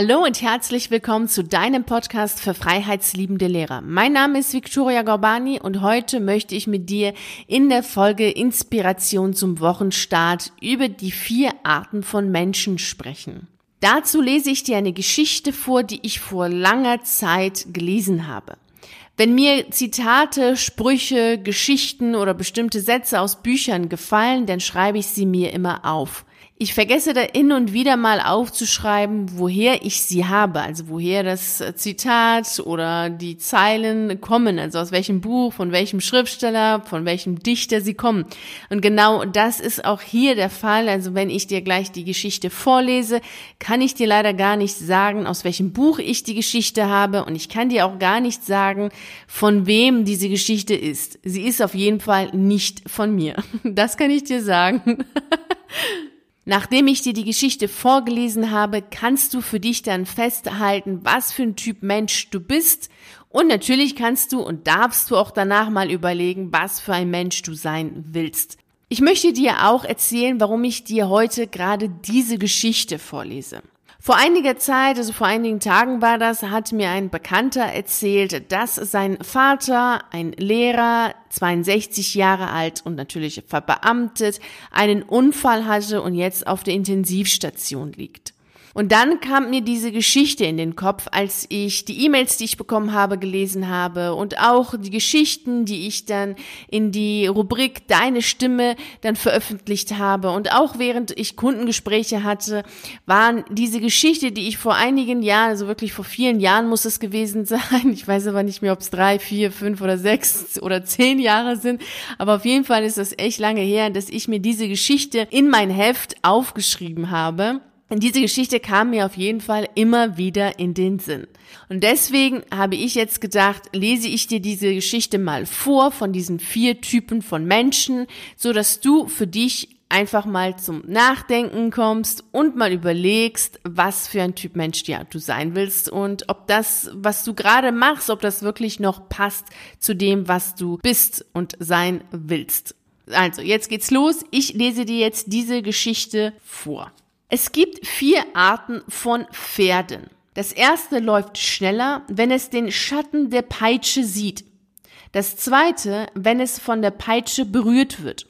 Hallo und herzlich willkommen zu deinem Podcast für freiheitsliebende Lehrer. Mein Name ist Victoria Gorbani und heute möchte ich mit dir in der Folge Inspiration zum Wochenstart über die vier Arten von Menschen sprechen. Dazu lese ich dir eine Geschichte vor, die ich vor langer Zeit gelesen habe. Wenn mir Zitate, Sprüche, Geschichten oder bestimmte Sätze aus Büchern gefallen, dann schreibe ich sie mir immer auf. Ich vergesse da hin und wieder mal aufzuschreiben, woher ich sie habe, also woher das Zitat oder die Zeilen kommen, also aus welchem Buch, von welchem Schriftsteller, von welchem Dichter sie kommen. Und genau das ist auch hier der Fall. Also wenn ich dir gleich die Geschichte vorlese, kann ich dir leider gar nicht sagen, aus welchem Buch ich die Geschichte habe und ich kann dir auch gar nicht sagen, von wem diese Geschichte ist. Sie ist auf jeden Fall nicht von mir. Das kann ich dir sagen. Nachdem ich dir die Geschichte vorgelesen habe, kannst du für dich dann festhalten, was für ein Typ Mensch du bist. Und natürlich kannst du und darfst du auch danach mal überlegen, was für ein Mensch du sein willst. Ich möchte dir auch erzählen, warum ich dir heute gerade diese Geschichte vorlese. Vor einiger Zeit, also vor einigen Tagen war das, hat mir ein Bekannter erzählt, dass sein Vater, ein Lehrer, 62 Jahre alt und natürlich verbeamtet, einen Unfall hatte und jetzt auf der Intensivstation liegt. Und dann kam mir diese Geschichte in den Kopf, als ich die E-Mails, die ich bekommen habe, gelesen habe und auch die Geschichten, die ich dann in die Rubrik Deine Stimme dann veröffentlicht habe. Und auch während ich Kundengespräche hatte, waren diese Geschichte, die ich vor einigen Jahren, also wirklich vor vielen Jahren muss es gewesen sein. Ich weiß aber nicht mehr, ob es drei, vier, fünf oder sechs oder zehn Jahre sind. Aber auf jeden Fall ist das echt lange her, dass ich mir diese Geschichte in mein Heft aufgeschrieben habe. Diese Geschichte kam mir auf jeden Fall immer wieder in den Sinn. Und deswegen habe ich jetzt gedacht, lese ich dir diese Geschichte mal vor von diesen vier Typen von Menschen, so dass du für dich einfach mal zum Nachdenken kommst und mal überlegst, was für ein Typ Mensch ja, du sein willst und ob das, was du gerade machst, ob das wirklich noch passt zu dem, was du bist und sein willst. Also, jetzt geht's los. Ich lese dir jetzt diese Geschichte vor. Es gibt vier Arten von Pferden. Das erste läuft schneller, wenn es den Schatten der Peitsche sieht. Das zweite, wenn es von der Peitsche berührt wird.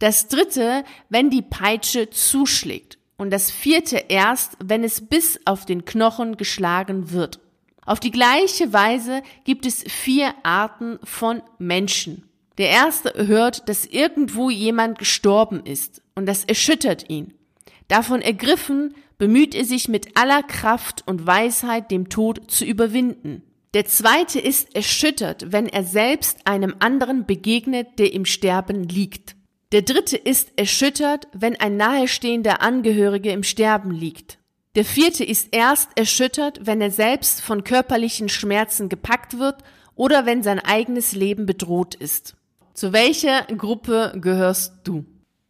Das dritte, wenn die Peitsche zuschlägt. Und das vierte erst, wenn es bis auf den Knochen geschlagen wird. Auf die gleiche Weise gibt es vier Arten von Menschen. Der erste hört, dass irgendwo jemand gestorben ist und das erschüttert ihn. Davon ergriffen, bemüht er sich mit aller Kraft und Weisheit, dem Tod zu überwinden. Der zweite ist erschüttert, wenn er selbst einem anderen begegnet, der im Sterben liegt. Der dritte ist erschüttert, wenn ein nahestehender Angehörige im Sterben liegt. Der vierte ist erst erschüttert, wenn er selbst von körperlichen Schmerzen gepackt wird oder wenn sein eigenes Leben bedroht ist. Zu welcher Gruppe gehörst du?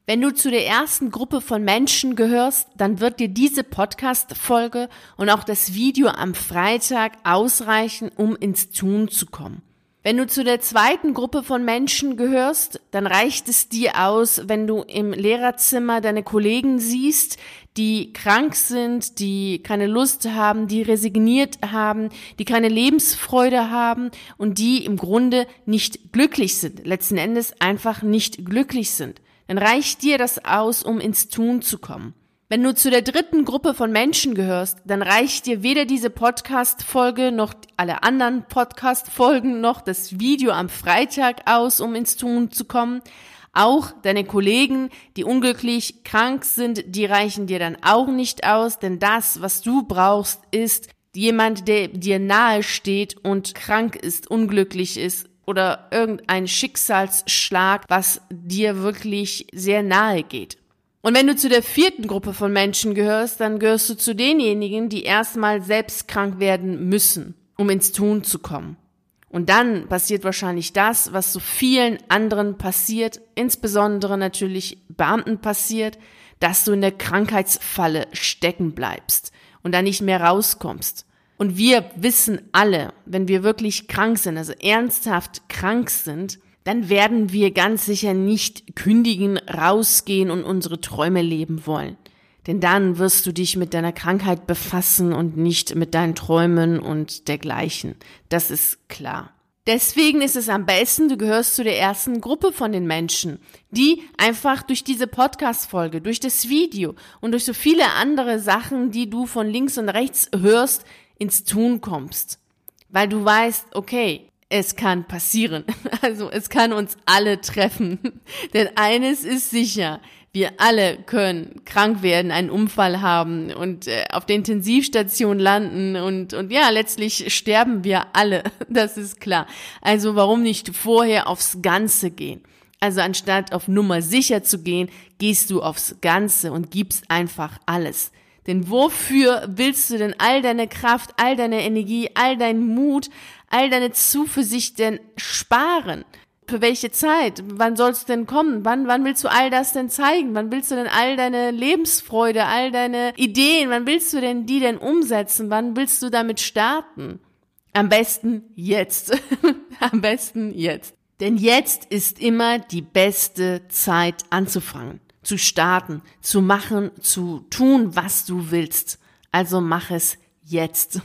Wenn du zu der ersten Gruppe von Menschen gehörst, dann wird dir diese Podcast-Folge und auch das Video am Freitag ausreichen, um ins Tun zu kommen. Wenn du zu der zweiten Gruppe von Menschen gehörst, dann reicht es dir aus, wenn du im Lehrerzimmer deine Kollegen siehst, die krank sind, die keine Lust haben, die resigniert haben, die keine Lebensfreude haben und die im Grunde nicht glücklich sind, letzten Endes einfach nicht glücklich sind dann reicht dir das aus, um ins Tun zu kommen. Wenn du zu der dritten Gruppe von Menschen gehörst, dann reicht dir weder diese Podcast-Folge noch alle anderen Podcast-Folgen noch das Video am Freitag aus, um ins Tun zu kommen. Auch deine Kollegen, die unglücklich krank sind, die reichen dir dann auch nicht aus, denn das, was du brauchst, ist jemand, der dir nahe steht und krank ist, unglücklich ist oder irgendein Schicksalsschlag, was dir wirklich sehr nahe geht. Und wenn du zu der vierten Gruppe von Menschen gehörst, dann gehörst du zu denjenigen, die erstmal selbst krank werden müssen, um ins Tun zu kommen. Und dann passiert wahrscheinlich das, was so vielen anderen passiert, insbesondere natürlich Beamten passiert, dass du in der Krankheitsfalle stecken bleibst und da nicht mehr rauskommst. Und wir wissen alle, wenn wir wirklich krank sind, also ernsthaft krank sind, dann werden wir ganz sicher nicht kündigen, rausgehen und unsere Träume leben wollen. Denn dann wirst du dich mit deiner Krankheit befassen und nicht mit deinen Träumen und dergleichen. Das ist klar. Deswegen ist es am besten, du gehörst zu der ersten Gruppe von den Menschen, die einfach durch diese Podcast-Folge, durch das Video und durch so viele andere Sachen, die du von links und rechts hörst, ins Tun kommst. Weil du weißt, okay, es kann passieren. Also es kann uns alle treffen. Denn eines ist sicher, wir alle können krank werden, einen Unfall haben und äh, auf der Intensivstation landen und, und ja, letztlich sterben wir alle. Das ist klar. Also warum nicht vorher aufs Ganze gehen? Also anstatt auf Nummer sicher zu gehen, gehst du aufs Ganze und gibst einfach alles. Denn wofür willst du denn all deine Kraft, all deine Energie, all deinen Mut, all deine Zuversicht denn sparen? Für welche Zeit? Wann soll es denn kommen? Wann, wann willst du all das denn zeigen? Wann willst du denn all deine Lebensfreude, all deine Ideen, wann willst du denn die denn umsetzen? Wann willst du damit starten? Am besten jetzt. Am besten jetzt. Denn jetzt ist immer die beste Zeit anzufangen, zu starten, zu machen, zu tun, was du willst. Also mach es jetzt.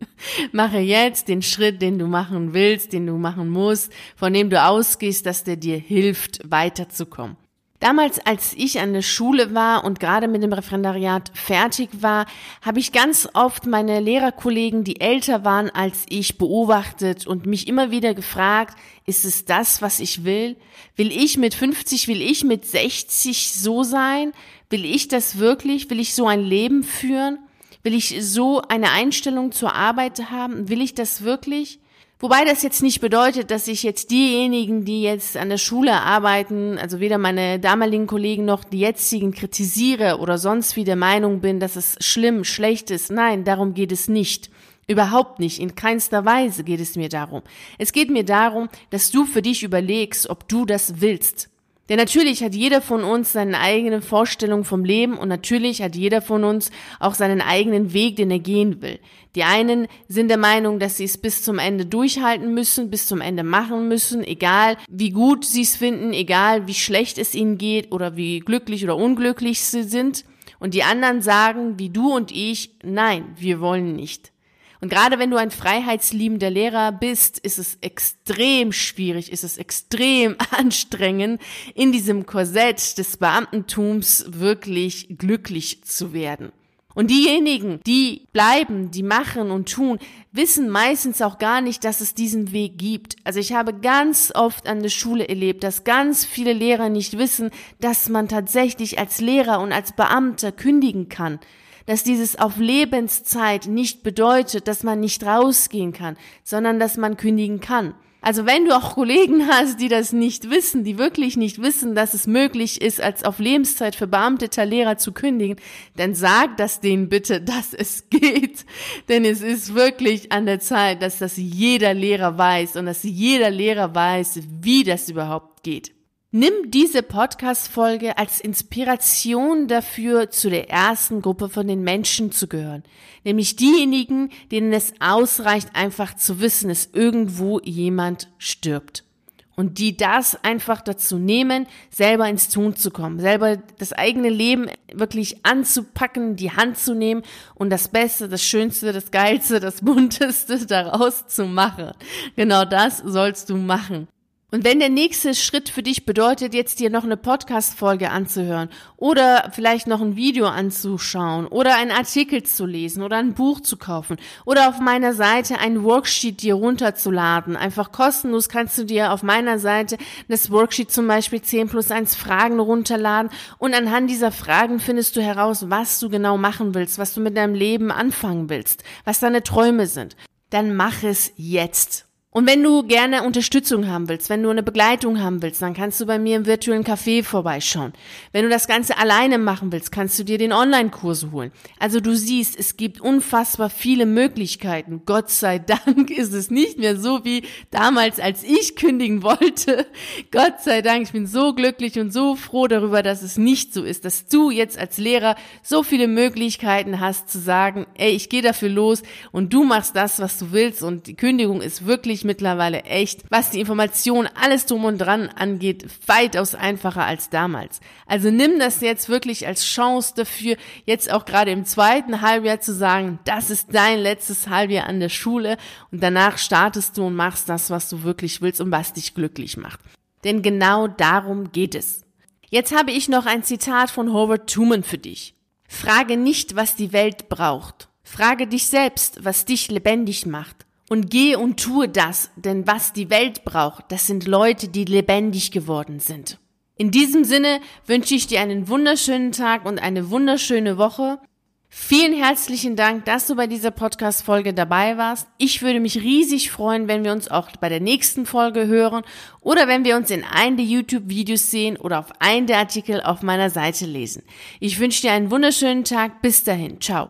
Mache jetzt den Schritt, den du machen willst, den du machen musst, von dem du ausgehst, dass der dir hilft, weiterzukommen. Damals, als ich an der Schule war und gerade mit dem Referendariat fertig war, habe ich ganz oft meine Lehrerkollegen, die älter waren als ich, beobachtet und mich immer wieder gefragt, ist es das, was ich will? Will ich mit 50, will ich mit 60 so sein? Will ich das wirklich? Will ich so ein Leben führen? Will ich so eine Einstellung zur Arbeit haben? Will ich das wirklich? Wobei das jetzt nicht bedeutet, dass ich jetzt diejenigen, die jetzt an der Schule arbeiten, also weder meine damaligen Kollegen noch die jetzigen kritisiere oder sonst wie der Meinung bin, dass es schlimm, schlecht ist. Nein, darum geht es nicht. Überhaupt nicht. In keinster Weise geht es mir darum. Es geht mir darum, dass du für dich überlegst, ob du das willst. Denn natürlich hat jeder von uns seine eigene Vorstellung vom Leben und natürlich hat jeder von uns auch seinen eigenen Weg, den er gehen will. Die einen sind der Meinung, dass sie es bis zum Ende durchhalten müssen, bis zum Ende machen müssen, egal wie gut sie es finden, egal wie schlecht es ihnen geht oder wie glücklich oder unglücklich sie sind. Und die anderen sagen, wie du und ich, nein, wir wollen nicht. Und gerade wenn du ein freiheitsliebender Lehrer bist, ist es extrem schwierig, ist es extrem anstrengend, in diesem Korsett des Beamtentums wirklich glücklich zu werden. Und diejenigen, die bleiben, die machen und tun, wissen meistens auch gar nicht, dass es diesen Weg gibt. Also ich habe ganz oft an der Schule erlebt, dass ganz viele Lehrer nicht wissen, dass man tatsächlich als Lehrer und als Beamter kündigen kann dass dieses auf Lebenszeit nicht bedeutet, dass man nicht rausgehen kann, sondern dass man kündigen kann. Also wenn du auch Kollegen hast, die das nicht wissen, die wirklich nicht wissen, dass es möglich ist, als auf Lebenszeit verbeamteter Lehrer zu kündigen, dann sag das denen bitte, dass es geht. Denn es ist wirklich an der Zeit, dass das jeder Lehrer weiß und dass jeder Lehrer weiß, wie das überhaupt geht. Nimm diese Podcast-Folge als Inspiration dafür, zu der ersten Gruppe von den Menschen zu gehören. Nämlich diejenigen, denen es ausreicht, einfach zu wissen, dass irgendwo jemand stirbt. Und die das einfach dazu nehmen, selber ins Tun zu kommen, selber das eigene Leben wirklich anzupacken, die Hand zu nehmen und das Beste, das Schönste, das Geilste, das Bunteste daraus zu machen. Genau das sollst du machen. Und wenn der nächste Schritt für dich bedeutet, jetzt dir noch eine Podcast-Folge anzuhören oder vielleicht noch ein Video anzuschauen oder einen Artikel zu lesen oder ein Buch zu kaufen oder auf meiner Seite ein Worksheet dir runterzuladen, einfach kostenlos kannst du dir auf meiner Seite das Worksheet zum Beispiel 10 plus 1 Fragen runterladen und anhand dieser Fragen findest du heraus, was du genau machen willst, was du mit deinem Leben anfangen willst, was deine Träume sind. Dann mach es jetzt. Und wenn du gerne Unterstützung haben willst, wenn du eine Begleitung haben willst, dann kannst du bei mir im virtuellen Café vorbeischauen. Wenn du das Ganze alleine machen willst, kannst du dir den Online-Kurs holen. Also du siehst, es gibt unfassbar viele Möglichkeiten. Gott sei Dank ist es nicht mehr so wie damals, als ich kündigen wollte. Gott sei Dank, ich bin so glücklich und so froh darüber, dass es nicht so ist, dass du jetzt als Lehrer so viele Möglichkeiten hast zu sagen, ey, ich gehe dafür los und du machst das, was du willst und die Kündigung ist wirklich mittlerweile echt, was die Information, alles drum und dran angeht, weitaus einfacher als damals. Also nimm das jetzt wirklich als Chance dafür, jetzt auch gerade im zweiten Halbjahr zu sagen, das ist dein letztes Halbjahr an der Schule und danach startest du und machst das, was du wirklich willst und was dich glücklich macht. Denn genau darum geht es. Jetzt habe ich noch ein Zitat von Howard Truman für dich. Frage nicht, was die Welt braucht. Frage dich selbst, was dich lebendig macht. Und gehe und tue das, denn was die Welt braucht, das sind Leute, die lebendig geworden sind. In diesem Sinne wünsche ich dir einen wunderschönen Tag und eine wunderschöne Woche. Vielen herzlichen Dank, dass du bei dieser Podcast-Folge dabei warst. Ich würde mich riesig freuen, wenn wir uns auch bei der nächsten Folge hören oder wenn wir uns in einem der YouTube-Videos sehen oder auf einen der Artikel auf meiner Seite lesen. Ich wünsche dir einen wunderschönen Tag. Bis dahin. Ciao.